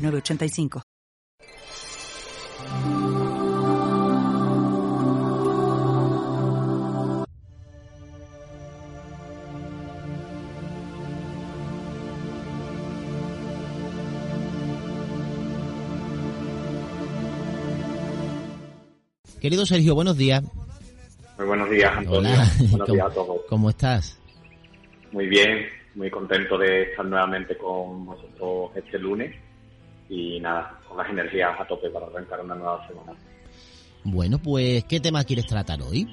985. Querido Sergio, buenos días. Muy buenos días, Antonio. Buenos días a todos. ¿Cómo estás? Muy bien, muy contento de estar nuevamente con vosotros este lunes y nada, con las energías a tope para arrancar una nueva semana. Bueno, pues, ¿qué tema quieres tratar hoy?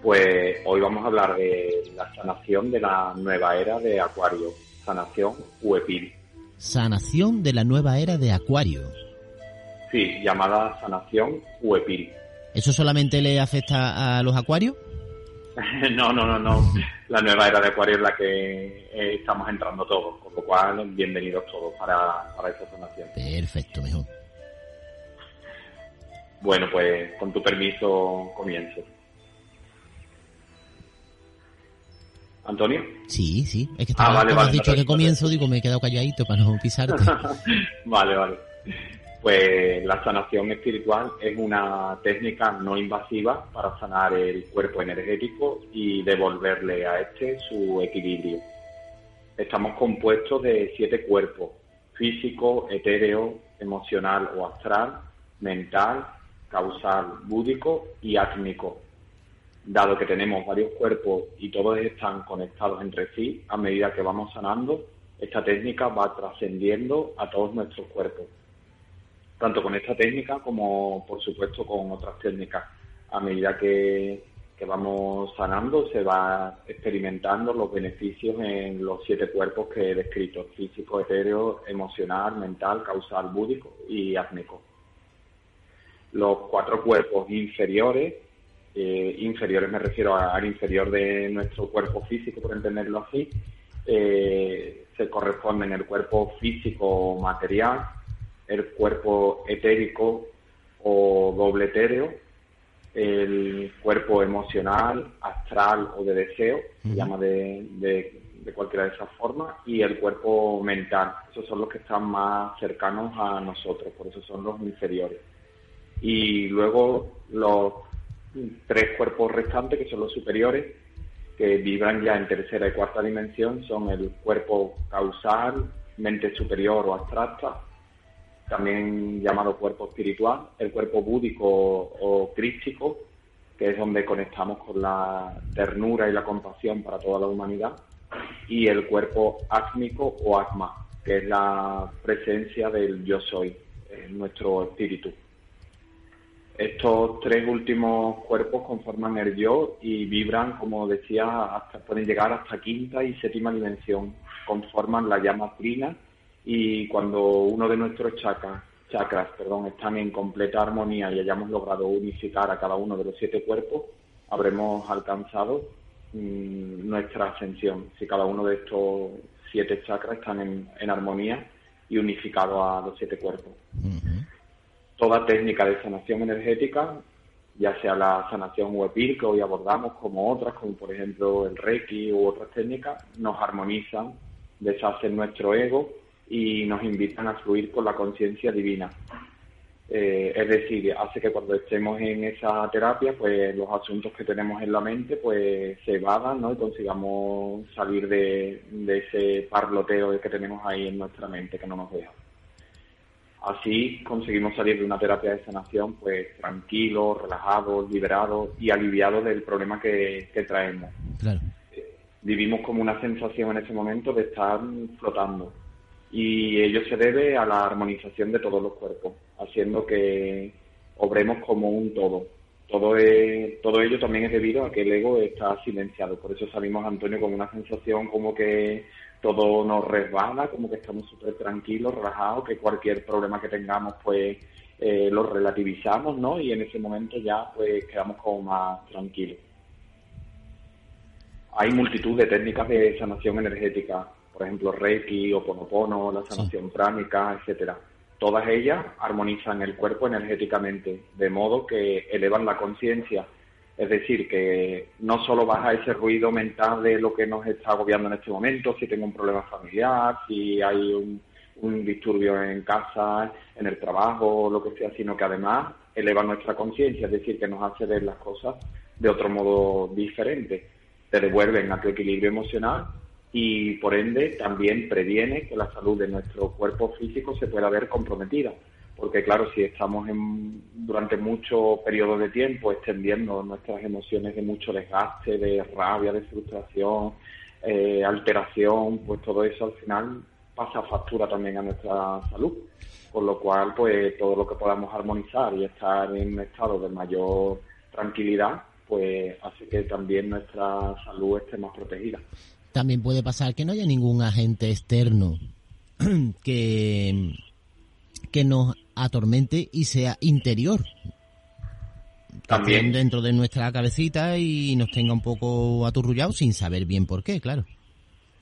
Pues hoy vamos a hablar de la sanación de la nueva era de Acuario, sanación UEPIL. Sanación de la nueva era de Acuario. Sí, llamada sanación UEPIL. ¿Eso solamente le afecta a los acuarios? no, no, no, no. La nueva era de Acuario es la que eh, estamos entrando todos, con lo cual bienvenidos todos para, para esta sanación. Perfecto, mejor. Bueno, pues con tu permiso comienzo. ¿Antonio? Sí, sí. Es que Ah, estaba, vale, como vale, has dicho que comienzo, digo, me he quedado calladito para no pisarte. vale, vale. Pues la sanación espiritual es una técnica no invasiva para sanar el cuerpo energético y devolverle a este su equilibrio. Estamos compuestos de siete cuerpos, físico, etéreo, emocional o astral, mental, causal, búdico y átmico. Dado que tenemos varios cuerpos y todos están conectados entre sí, a medida que vamos sanando, esta técnica va trascendiendo a todos nuestros cuerpos tanto con esta técnica como, por supuesto, con otras técnicas. A medida que, vamos sanando, se va experimentando los beneficios en los siete cuerpos que he descrito, físico, etéreo, emocional, mental, causal, búdico y átmico. Los cuatro cuerpos inferiores, eh, inferiores me refiero al inferior de nuestro cuerpo físico, por entenderlo así, eh, se corresponden el cuerpo físico material, el cuerpo etérico o doble etéreo, el cuerpo emocional, astral o de deseo, se llama de, de, de cualquiera de esas formas, y el cuerpo mental. Esos son los que están más cercanos a nosotros, por eso son los inferiores. Y luego los tres cuerpos restantes, que son los superiores, que vibran ya en tercera y cuarta dimensión, son el cuerpo causal, mente superior o abstracta, también llamado cuerpo espiritual, el cuerpo búdico o crístico, que es donde conectamos con la ternura y la compasión para toda la humanidad, y el cuerpo átmico o atma, que es la presencia del yo soy, nuestro espíritu. Estos tres últimos cuerpos conforman el yo y vibran, como decía, hasta pueden llegar hasta quinta y séptima dimensión, conforman la llama trina y cuando uno de nuestros chakras, chakras perdón, están en completa armonía y hayamos logrado unificar a cada uno de los siete cuerpos, habremos alcanzado mmm, nuestra ascensión. Si cada uno de estos siete chakras están en, en armonía y unificados a los siete cuerpos. Uh -huh. Toda técnica de sanación energética, ya sea la sanación UEPIR que hoy abordamos, como otras, como por ejemplo el Reiki u otras técnicas, nos armonizan, deshacen nuestro ego y nos invitan a fluir con la conciencia divina. Eh, es decir, hace que cuando estemos en esa terapia, pues los asuntos que tenemos en la mente, pues se evadan, ¿no? Y consigamos salir de, de ese parloteo que tenemos ahí en nuestra mente que no nos deja. Así conseguimos salir de una terapia de sanación, pues tranquilos, relajados, liberados y aliviados del problema que, que traemos. Claro. Vivimos como una sensación en ese momento de estar flotando y ello se debe a la armonización de todos los cuerpos, haciendo que obremos como un todo. Todo, es, todo ello también es debido a que el ego está silenciado. Por eso salimos, Antonio, con una sensación como que todo nos resbala, como que estamos súper tranquilos, relajados, que cualquier problema que tengamos, pues eh, lo relativizamos, ¿no? Y en ese momento ya, pues quedamos como más tranquilos. Hay multitud de técnicas de sanación energética, por ejemplo, Reiki, o Ponopono, la sanación pránica, etcétera. Todas ellas armonizan el cuerpo energéticamente, de modo que elevan la conciencia es decir, que no solo baja ese ruido mental de lo que nos está agobiando en este momento, si tengo un problema familiar, si hay un, disturbio en casa, en el trabajo, lo que sea, sino que además eleva nuestra conciencia, es decir, que nos hace ver las cosas de otro modo diferente. Te devuelven a tu equilibrio emocional y por ende también previene que la salud de nuestro cuerpo físico se pueda ver comprometida porque claro, si estamos en, durante mucho periodo de tiempo extendiendo nuestras emociones de mucho desgaste, de rabia, de frustración, eh, alteración, pues todo eso al final pasa factura también a nuestra salud. Con lo cual, pues todo lo que podamos armonizar y estar en un estado de mayor tranquilidad, pues hace que también nuestra salud esté más protegida. También puede pasar que no haya ningún agente externo que que nos atormente y sea interior. También dentro de nuestra cabecita y nos tenga un poco aturrullados sin saber bien por qué, claro.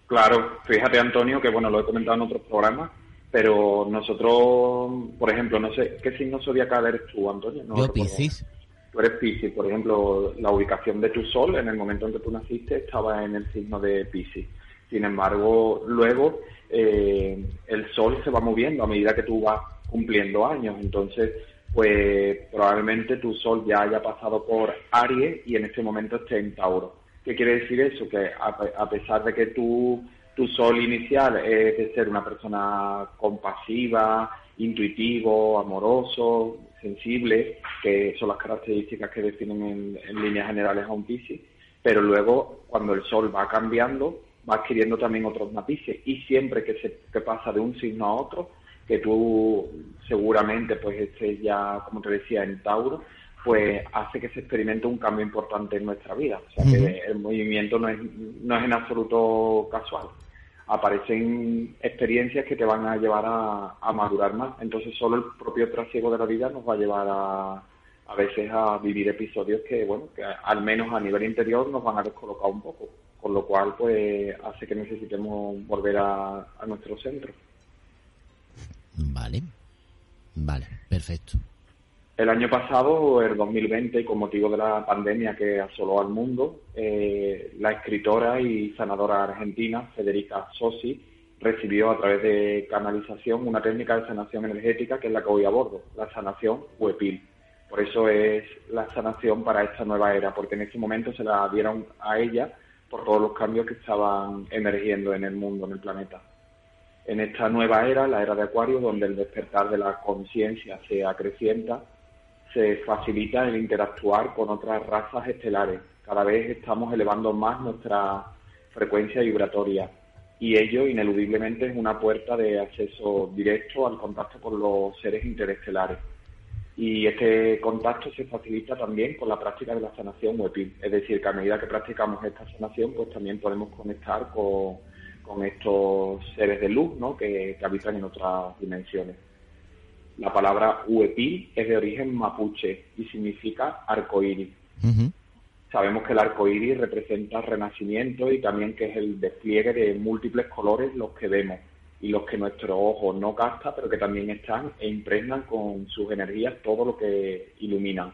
Claro, fíjate Antonio, que bueno, lo he comentado en otros programas, pero nosotros, por ejemplo, no sé, ¿qué signo zodiacal eres tú, Antonio? Yo Piscis. Tú eres Piscis, por ejemplo, la ubicación de tu sol en el momento en que tú naciste estaba en el signo de Piscis. Sin embargo, luego eh, el sol se va moviendo a medida que tú vas cumpliendo años. Entonces, pues probablemente tu sol ya haya pasado por Aries y en este momento esté en Tauro. ¿Qué quiere decir eso? Que a, pesar de que tu, tu sol inicial es de ser una persona compasiva, intuitivo, amoroso, sensible, que son las características que definen en, en líneas generales a un Piscis, pero luego cuando el sol va cambiando, va adquiriendo también otros matices y siempre que se que pasa de un signo a otro, que tú seguramente pues estés ya, como te decía, en Tauro, pues hace que se experimente un cambio importante en nuestra vida. O sea que el movimiento no es, no es en absoluto casual. Aparecen experiencias que te van a llevar a, a madurar más. Entonces solo el propio trasiego de la vida nos va a llevar a, a veces a vivir episodios que, bueno, que al menos a nivel interior nos van a descolocar un poco con lo cual pues hace que necesitemos volver a, nuestro centro. Vale, vale, perfecto. El año pasado, el 2020, con motivo de la pandemia que asoló al mundo, eh, la escritora y sanadora argentina Federica Sosi recibió a través de canalización una técnica de sanación energética que es la que hoy abordo, la sanación UEPIL. Por eso es la sanación para esta nueva era, porque en ese momento se la dieron a ella por todos los cambios que estaban emergiendo en el mundo, en el planeta. En esta nueva era, la era de Acuario, donde el despertar de la conciencia se acrecienta, se facilita el interactuar con otras razas estelares. Cada vez estamos elevando más nuestra frecuencia vibratoria y ello ineludiblemente es una puerta de acceso directo al contacto con los seres interestelares y este contacto se facilita también con la práctica de la sanación WEPIL. Es decir, que a medida que practicamos esta sanación, pues también podemos conectar con, estos seres de luz ¿no? que, habitan en otras dimensiones. La palabra UEPIL es de origen mapuche y significa arcoíris. Sabemos que el arcoíris representa renacimiento y también que es el despliegue de múltiples colores los que vemos y los que nuestro ojo no capta, pero que también están e impregnan con sus energías todo lo que iluminan.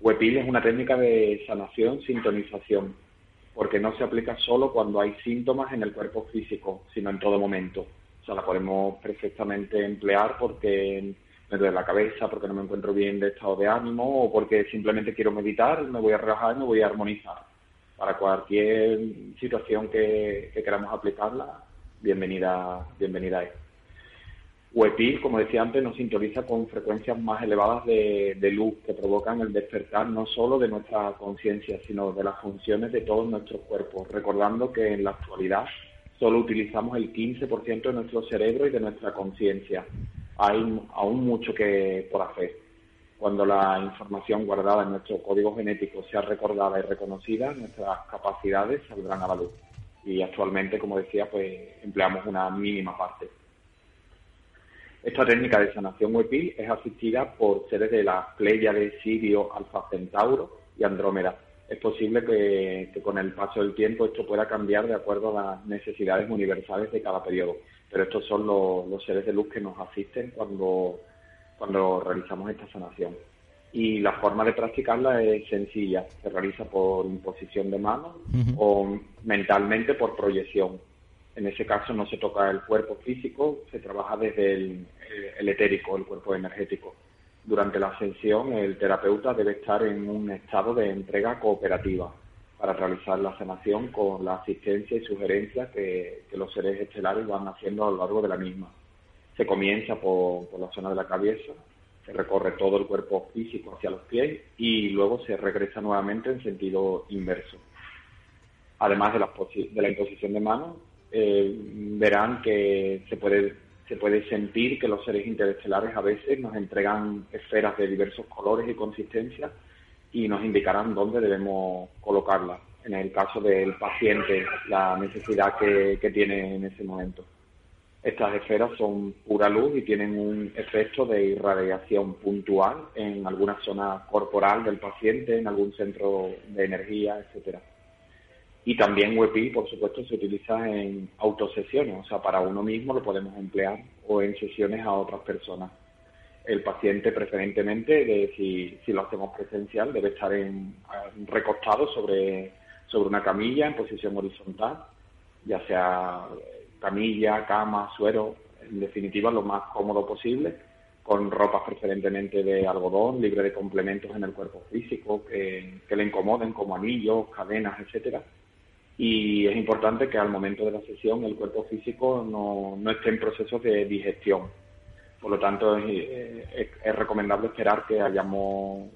Wepil es una técnica de sanación, sintonización, porque no se aplica solo cuando hay síntomas en el cuerpo físico, sino en todo momento. O sea, la podemos perfectamente emplear porque me duele la cabeza, porque no me encuentro bien de estado de ánimo o porque simplemente quiero meditar, me voy a relajar y me voy a armonizar. Para cualquier situación que, que queramos aplicarla, bienvenida, bienvenida ahí. UEPIL, como decía antes, nos sintoniza con frecuencias más elevadas de, luz que provocan el despertar no solo de nuestra conciencia, sino de las funciones de todos nuestros cuerpos, recordando que en la actualidad solo utilizamos el 15% de nuestro cerebro y de nuestra conciencia. Hay aún mucho que por hacer. Cuando la información guardada en nuestro código genético sea recordada y reconocida, nuestras capacidades saldrán a la luz y actualmente, como decía, pues empleamos una mínima parte. Esta técnica de sanación WEPIL es asistida por seres de la de Sirio, Alfa Centauro y Andrómeda. Es posible que, con el paso del tiempo esto pueda cambiar de acuerdo a las necesidades universales de cada periodo, pero estos son los, seres de luz que nos asisten cuando, cuando realizamos esta sanación. Y la forma de practicarla es sencilla, se realiza por imposición de manos o mentalmente por proyección. En ese caso no se toca el cuerpo físico, se trabaja desde el, el etérico, el cuerpo energético. Durante la ascensión, el terapeuta debe estar en un estado de entrega cooperativa para realizar la sanación con la asistencia y sugerencias que, los seres estelares van haciendo a lo largo de la misma. Se comienza por, la zona de la cabeza, se recorre todo el cuerpo físico hacia los pies y luego se regresa nuevamente en sentido inverso. Además de la, de la imposición de manos, eh, verán que se puede se puede sentir que los seres interestelares a veces nos entregan esferas de diversos colores y consistencias y nos indicarán dónde debemos colocarlas. En el caso del paciente, la necesidad que, tiene en ese momento. Estas esferas son pura luz y tienen un efecto de irradiación puntual en alguna zona corporal del paciente, en algún centro de energía, etcétera. Y también WebI, por supuesto, se utiliza en autosesiones, o sea, para uno mismo lo podemos emplear o en sesiones a otras personas. El paciente preferentemente, si, si, lo hacemos presencial, debe estar en, recostado sobre, sobre una camilla en posición horizontal, ya sea camilla, cama, suero, en definitiva lo más cómodo posible, con ropas preferentemente de algodón, libre de complementos en el cuerpo físico que, que le incomoden como anillos, cadenas, etcétera y es importante que al momento de la sesión el cuerpo físico no, no esté en proceso de digestión. Por lo tanto, es, recomendable esperar que hayamos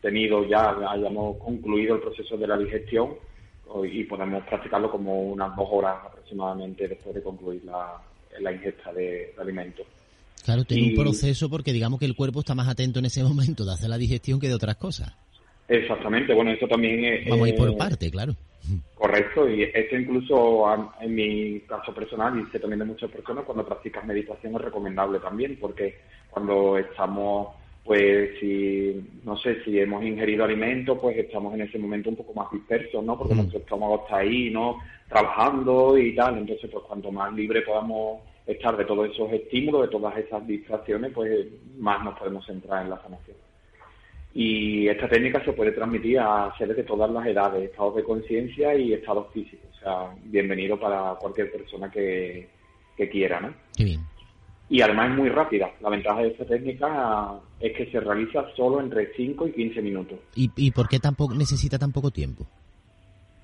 tenido ya, hayamos concluido el proceso de la digestión y podemos practicarlo como unas dos horas aproximadamente después de concluir la, la ingesta de, alimentos. Claro, tiene un proceso porque digamos que el cuerpo está más atento en ese momento de hacer la digestión que de otras cosas. Exactamente, bueno, eso también es... Vamos a ir por parte, claro. Correcto, y esto incluso en mi caso personal y sé también de muchas personas, cuando practicas meditación es recomendable también, porque cuando estamos, pues, si, no sé, si hemos ingerido alimentos, pues estamos en ese momento un poco más dispersos, ¿no? Porque mm. nuestro estómago está ahí, ¿no? Trabajando y tal, entonces, pues, cuanto más libre podamos estar de todos esos estímulos, de todas esas distracciones, pues, más nos podemos centrar en la sanación. Y esta técnica se puede transmitir a seres de todas las edades, estados de conciencia y estados físicos. O sea, bienvenido para cualquier persona que, quiera, ¿no? bien. Y además es muy rápida. La ventaja de esta técnica es que se realiza solo entre 5 y 15 minutos. ¿Y, y por qué tampoco necesita tan poco tiempo?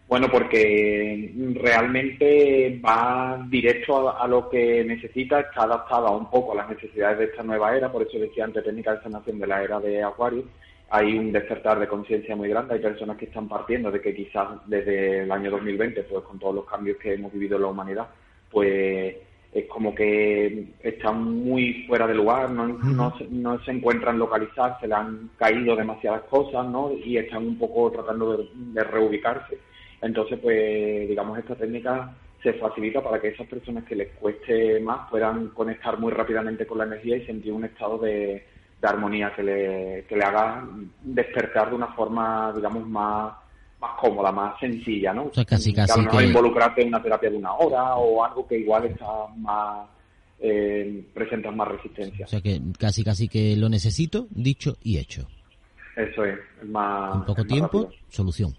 Bueno, porque realmente va directo a, lo que necesita, está adaptada un poco a las necesidades de esta nueva era, por eso decía antes técnica de sanación de la era de Acuario, hay un despertar de conciencia muy grande, hay personas que están partiendo de que quizás desde el año 2020, pues con todos los cambios que hemos vivido en la humanidad, pues es como que están muy fuera de lugar, no, no, se encuentran localizadas, se le han caído demasiadas cosas, ¿no? Y están un poco tratando de, reubicarse. Entonces, pues, digamos, esta técnica se facilita para que esas personas que les cueste más puedan conectar muy rápidamente con la energía y sentir un estado de, de armonía que le, que le haga despertar de una forma, digamos, más, más cómoda, más sencilla, ¿no? O sea, casi, casi que... involucrarte en una terapia de una hora o algo que igual está más... Eh, presenta más resistencia. O sea que casi casi que lo necesito, dicho y hecho. Eso es, más... En poco tiempo, solución.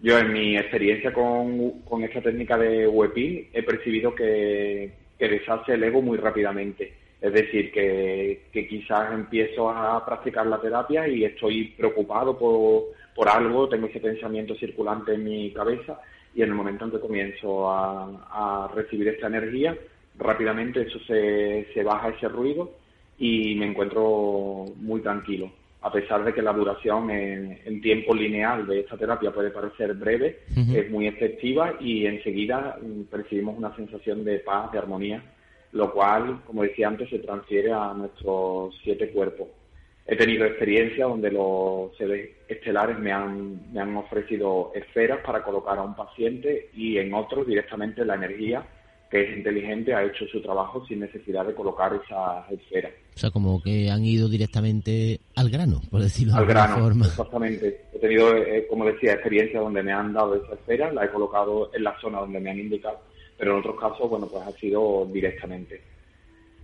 Yo en mi experiencia con, con esta técnica de WEPIL he percibido que, que deshace el ego muy rápidamente es decir, que, quizás empiezo a practicar la terapia y estoy preocupado por, algo, tengo ese pensamiento circulante en mi cabeza y en el momento en que comienzo a, recibir esta energía, rápidamente eso se, se, baja ese ruido y me encuentro muy tranquilo. A pesar de que la duración en, tiempo lineal de esta terapia puede parecer breve, es muy efectiva y enseguida percibimos una sensación de paz, de armonía lo cual, como decía antes, se transfiere a nuestros siete cuerpos. He tenido experiencias donde los seres estelares me han, me han ofrecido esferas para colocar a un paciente y en otros directamente la energía que es inteligente ha hecho su trabajo sin necesidad de colocar esas esferas. O sea, como que han ido directamente al grano, por decirlo al de alguna grano, forma. Exactamente. He tenido, eh, como decía, experiencias donde me han dado esa esfera, la he colocado en la zona donde me han indicado, pero en otros casos, bueno, pues ha sido directamente.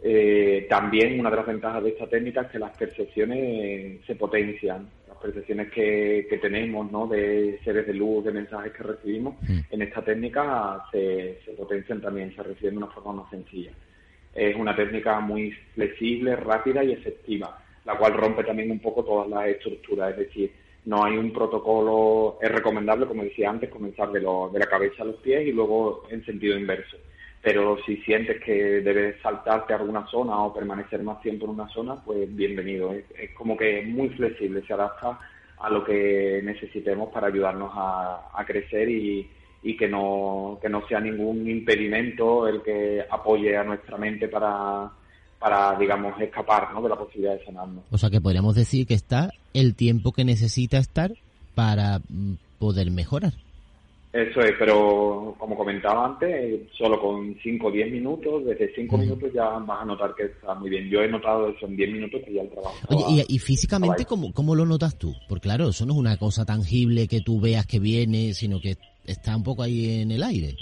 Eh, también una de las ventajas de esta técnica es que las percepciones se potencian. Las percepciones que, que tenemos, ¿no? De seres de luz, de mensajes que recibimos, Mm. en esta técnica se, se potencian también, se reciben de una forma más sencilla. Es una técnica muy flexible, rápida y efectiva, la cual rompe también un poco todas las estructuras, es decir, no hay un protocolo, es recomendable, como decía antes, comenzar de, lo- de la cabeza a los pies y luego en sentido inverso. Pero si sientes que debes saltarte a alguna zona o permanecer más tiempo en una zona, pues bienvenido. Es, es como que es muy flexible, se adapta a lo que necesitemos para ayudarnos a, a crecer y, y que no, que no sea ningún impedimento el que apoye a nuestra mente para, para digamos, escapar ¿no? de la posibilidad de sanarnos. O sea, que podríamos decir que está el tiempo que necesita estar para mm, poder mejorar. Eso es, pero como comentaba antes, solo con 5 o 10 minutos, desde 5 Ujú. minutos ya vas a notar que está muy bien. Yo he notado eso en 10 minutos que ya el trabajo. Oye, y, y físicamente, ¿cómo, ¿cómo lo notas tú? Porque claro, eso no es una cosa tangible que tú veas que viene, sino que está un poco ahí en el aire.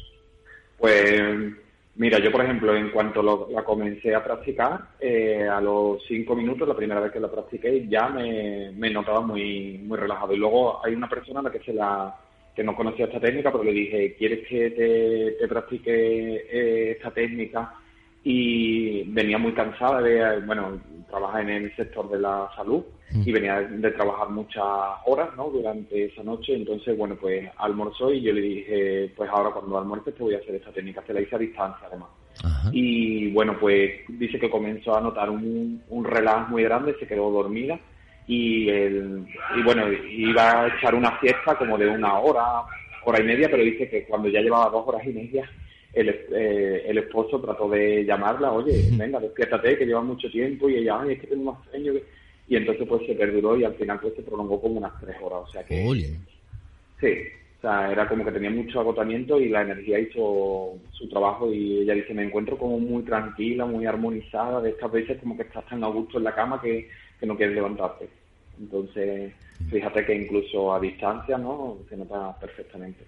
Pues mira, yo por ejemplo, en cuanto lo- la comencé a practicar, eh, a los cinco minutos, la primera vez que la practiqué, ya me, me notaba muy, muy relajado. Y luego hay una persona a la que se la que no conocía esta técnica, pero le dije, ¿quieres que te, practique eh, esta técnica? Y venía muy cansada de, bueno, trabaja en el sector de la salud y venía de trabajar muchas horas, ¿no? Durante esa noche, entonces, bueno, pues almorzó y yo le dije, pues ahora cuando almuerces te voy a hacer esta técnica, te la hice a distancia además. Ajá. Y bueno, pues dice que comenzó a notar un, un relax muy grande, se quedó dormida y, el, y bueno, iba a echar una fiesta como de una hora, hora y media, pero dice que cuando ya llevaba dos horas y media, el, eh, el esposo trató de llamarla, oye, venga, despiértate, que lleva mucho tiempo, y ella, ay, es que tengo más sueño. Y entonces pues se perduró y al final pues se prolongó como unas tres horas, o sea que... Sí, o sea, era como que tenía mucho agotamiento y la energía hizo su trabajo y ella dice, me encuentro como muy tranquila, muy armonizada, de estas veces como que estás tan a gusto en la cama que, que no quieres levantarte. Entonces, fíjate que incluso a distancia, ¿no? Se nota perfectamente.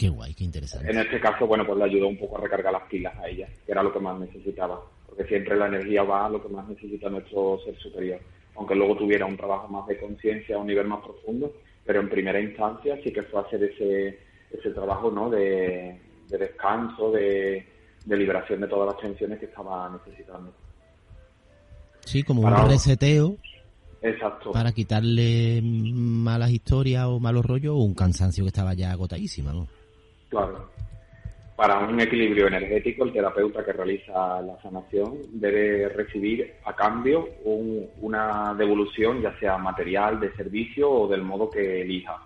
Qué guay, qué interesante. En este caso, bueno, pues le ayudó un poco a recargar las pilas a ella, que era lo que más necesitaba, porque siempre la energía va a lo que más necesita nuestro ser superior, aunque luego tuviera un trabajo más de conciencia a un nivel más profundo, pero en primera instancia sí que fue hacer ese, ese trabajo, ¿no? De, de descanso, de, de liberación de todas las tensiones que estaba necesitando. Sí, como Para- un reseteo Exacto. para quitarle malas historias o malos rollos o un cansancio que estaba ya agotadísima, ¿no? Claro. Para un equilibrio energético, el terapeuta que realiza la sanación debe recibir a cambio un- una devolución, ya sea material, de servicio o del modo que elija.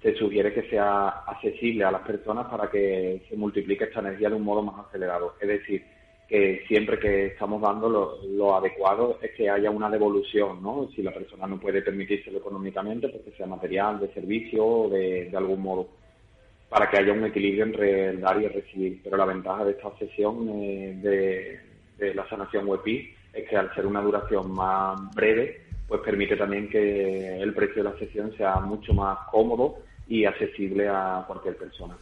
Se sugiere que sea accesible a las personas para que se multiplique esta energía de un modo más acelerado. Es decir, que siempre que estamos dando lo, lo adecuado es que haya una devolución, ¿no? Si la persona no puede permitírselo económicamente, porque sea material, de servicio o de, de algún modo para que haya un equilibrio entre el dar y el recibir. Pero la ventaja de esta sesión eh, de, de la sanación WebI es que al ser una duración más breve, pues permite también que el precio de la sesión sea mucho más cómodo y accesible a cualquier persona.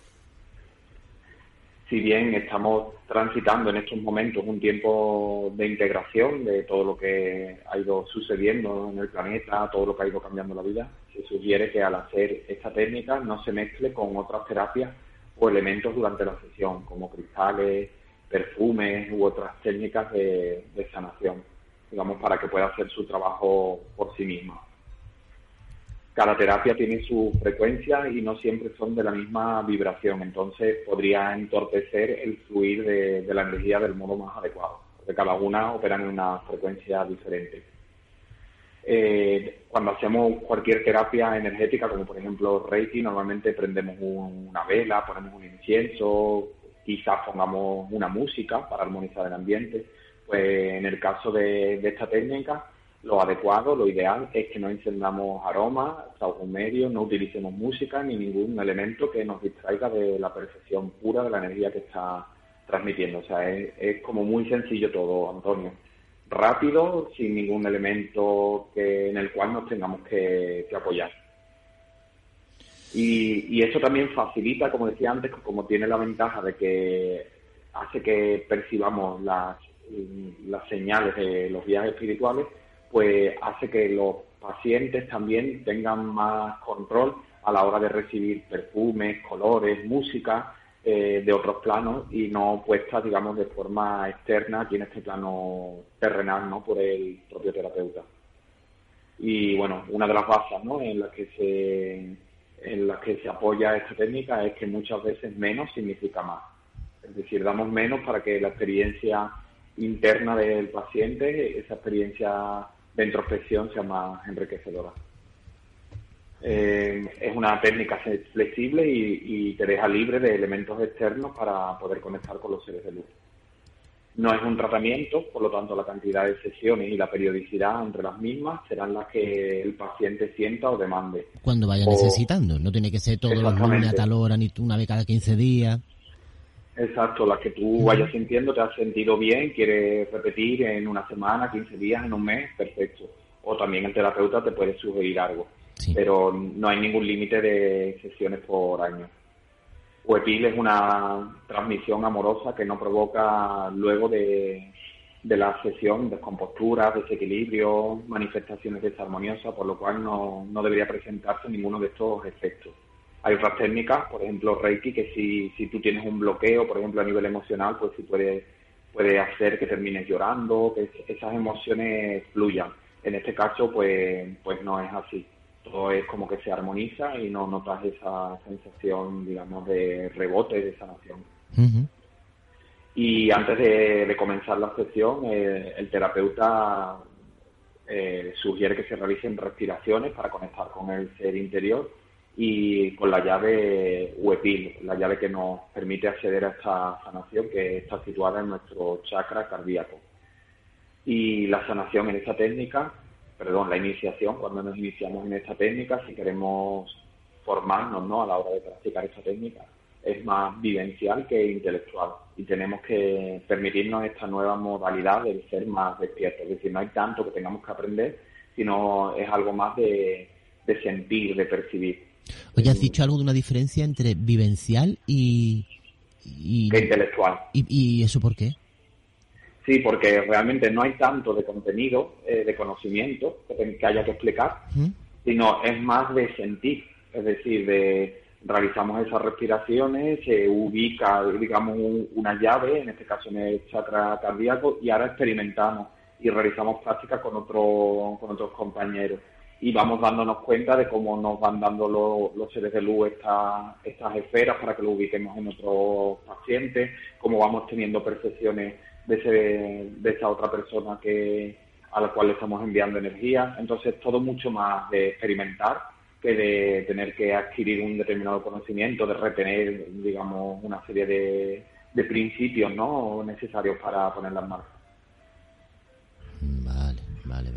Si bien estamos transitando en estos momentos un tiempo de integración de todo lo que ha ido sucediendo en el planeta, todo lo que ha ido cambiando la vida, se sugiere que al hacer esta técnica no se mezcle con otras terapias o elementos durante la sesión, como cristales, perfumes u otras técnicas de, sanación, digamos, para que pueda hacer su trabajo por sí misma. Cada terapia tiene su frecuencia y no siempre son de la misma vibración, entonces podría entorpecer el fluir de, la energía del modo más adecuado, porque cada una opera en una frecuencia diferente. Eh, cuando hacemos cualquier terapia energética, como por ejemplo Reiki, normalmente prendemos un- una vela, ponemos un incienso, quizás pongamos una música para armonizar el ambiente. Pues en el caso de esta técnica, lo adecuado, lo ideal es que no encendamos aromas, medio, no utilicemos música ni ningún elemento que nos distraiga de la percepción pura de la energía que está transmitiendo. O sea, es, como muy sencillo todo, Antonio. Rápido, sin ningún elemento que, en el cual nos tengamos que, apoyar. Y, y, eso también facilita, como decía antes, como tiene la ventaja de que hace que percibamos las señales de los viajes espirituales, pues hace que los pacientes también tengan más control a la hora de recibir perfumes, colores, música eh, de otros planos y no puestas, digamos, de forma externa aquí en este plano terrenal, ¿no? Por el propio terapeuta. Y bueno, una de las bases, ¿no? En las que se en las que se apoya esta técnica es que muchas veces menos significa más. Es decir, damos menos para que la experiencia interna del paciente, esa experiencia de introspección sea más enriquecedora. Eh, es una técnica flexible y, te deja libre de elementos externos para poder conectar con los seres de luz. No es un tratamiento, por lo tanto la cantidad de sesiones y la periodicidad entre las mismas serán las que el paciente sienta o demande. Cuando vaya necesitando, no tiene que ser todos los lunes a tal hora ni una vez cada 15 días. Exacto, las que tú vayas sintiendo, te has sentido bien, quieres repetir en una semana, 15 días, en un mes, perfecto. O también el terapeuta te puede sugerir algo. Pero no hay ningún límite de sesiones por año. Huepil es una transmisión amorosa que no provoca luego de, de la sesión descompostura, desequilibrio, manifestaciones desarmoniosas, por lo cual no, no debería presentarse ninguno de estos efectos. Hay otras técnicas, por ejemplo, Reiki, que si, si tú tienes un bloqueo, por ejemplo, a nivel emocional, pues sí puede, puede hacer que termines llorando, que esas emociones fluyan. En este caso, pues, pues no es así. Todo es como que se armoniza y no notas esa sensación, digamos, de rebote, de sanación. Y antes de, comenzar la sesión, eh, el terapeuta eh, sugiere que se realicen respiraciones para conectar con el ser interior y con la llave UEPIL, la llave que nos permite acceder a esta sanación que está situada en nuestro chakra cardíaco. Y la sanación en esta técnica, perdón, la iniciación, cuando nos iniciamos en esta técnica, si queremos formarnos ¿no? a la hora de practicar esta técnica, es más vivencial que intelectual y tenemos que permitirnos esta nueva modalidad de ser más despiertos. Es decir, no hay tanto que tengamos que aprender, sino es algo más de sentir, de percibir. Oye, has dicho algo de una diferencia entre vivencial y... y intelectual. ¿Y, eso por qué? Sí, porque realmente no hay tanto de contenido, eh, de conocimiento que, haya que explicar, sino es más de sentir, es decir, de realizamos esas respiraciones, se ubica, digamos, una llave, en este caso en el chakra cardíaco, y ahora experimentamos y realizamos prácticas con, otro, con otros compañeros y vamos dándonos cuenta de cómo nos van dando los seres de luz estas esferas para que lo ubiquemos en otros pacientes, cómo vamos teniendo percepciones de, ese, de esa otra persona que a la cual le estamos enviando energía. Entonces, todo mucho más de experimentar que de tener que adquirir un determinado conocimiento, de retener, digamos, una serie de, de principios ¿no? necesarios para poner las marcas.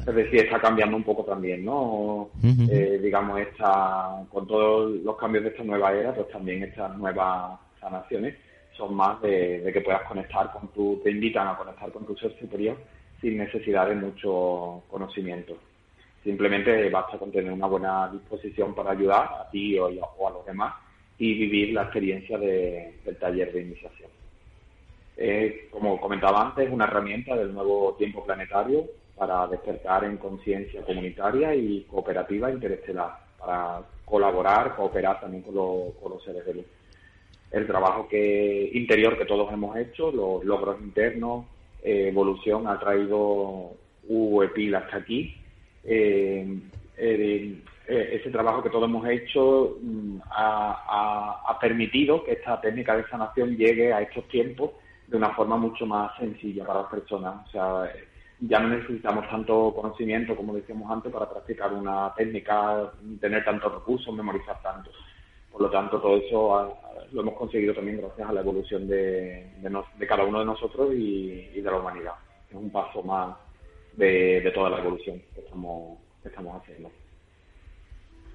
Es decir, está cambiando un poco también, ¿no? Eh, digamos, esta, con todos los cambios de esta nueva era, pues también estas nuevas sanaciones son más de, que puedas conectar con tu, te invitan a conectar con tu ser superior sin necesidad de mucho conocimiento. Simplemente basta con tener una buena disposición para ayudar a ti o, a los demás y vivir la experiencia del taller de iniciación. como comentaba antes, una herramienta del nuevo tiempo planetario para despertar en conciencia comunitaria y cooperativa interestelar, para colaborar, cooperar también con, los seres de luz. El trabajo que interior que todos hemos hecho, los logros internos, eh, evolución ha traído UEPIL hasta aquí. Eh, eh, ese trabajo que todos hemos hecho mm, ha, ha, permitido que esta técnica de sanación llegue a estos tiempos de una forma mucho más sencilla para las personas. O sea, ya no necesitamos tanto conocimiento, como decíamos antes, para practicar una técnica, tener tantos recursos, memorizar tanto. Por lo tanto, todo eso lo hemos conseguido también gracias a la evolución de, cada uno de nosotros y, de la humanidad. Es un paso más, de, toda la evolución que estamos, estamos haciendo.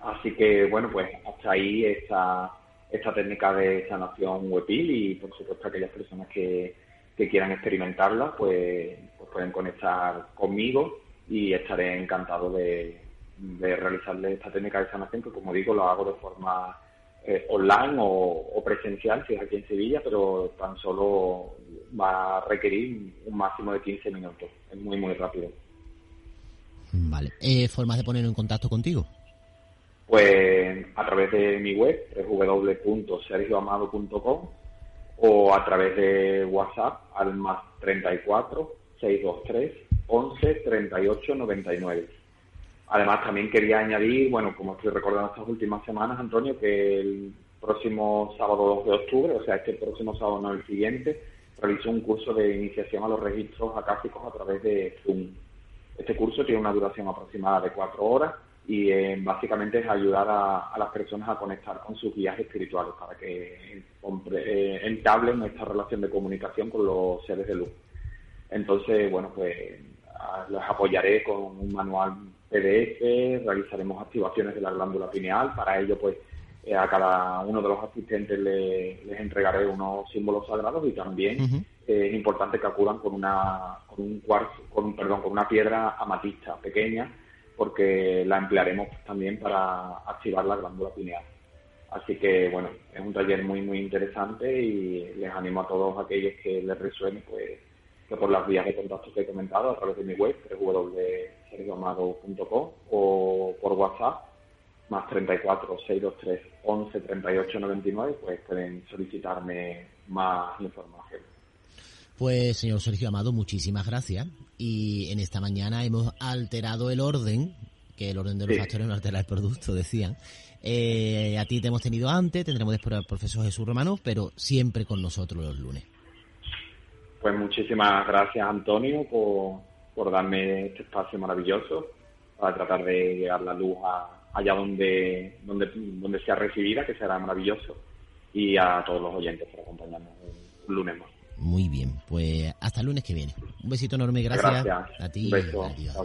Así que, bueno, pues hasta ahí esta, esta técnica de sanación WebIL y, por supuesto, aquellas personas que, que quieran experimentarla, pues, pues, pueden conectar conmigo y estaré encantado de, de realizarle esta técnica de sanación, que como digo, lo hago de forma eh, online o, presencial, si es aquí en Sevilla, pero tan solo va a requerir un máximo de 15 minutos. Es muy, muy rápido. Vale. Eh, ¿Formas de poner en contacto contigo? Pues a través de mi web, www.sergioamado.com o a través de WhatsApp al más 34 623 11 38 99. Además, también quería añadir, bueno, como estoy recordando estas últimas semanas, Antonio, que el próximo sábado 2 de octubre, o sea, este próximo sábado no el siguiente, realizo un curso de iniciación a los registros acásicos a través de Zoom. Este curso tiene una duración aproximada de cuatro horas y eh, básicamente es ayudar a, las personas a conectar con sus guías espirituales para que eh, entablen esta relación de comunicación con los seres de luz. Entonces, bueno, pues les apoyaré con un manual PDF, realizaremos activaciones de la glándula pineal. Para ello, pues eh, a cada uno de los asistentes les entregaré unos símbolos sagrados y también eh, es importante que acudan con una con un cuarzo, con perdón, con una piedra amatista pequeña, porque la emplearemos también para activar la glándula pineal. Así que bueno, es un taller muy muy interesante y les animo a todos aquellos que les resuene, pues que por las vías de contacto que he comentado a través de mi web, www.sergioamado.com o por WhatsApp, más 34 623 11 38 99, pues pueden solicitarme más información. Pues, señor Sergio Amado, muchísimas gracias. Y en esta mañana hemos alterado el orden, que el orden de los factores no altera el producto, decían. Eh, a ti te hemos tenido antes, tendremos después al profesor Jesús Romano, pero siempre con nosotros los lunes. Pues muchísimas gracias, Antonio, por, por darme este espacio maravilloso para tratar de llegar la luz allá donde, donde, donde sea recibida, que será maravilloso, y a todos los oyentes por acompañarnos un lunes más. Muy bien, pues hasta el lunes que viene. Un besito enorme, gracias, gracias. a ti. Un beso. Adiós,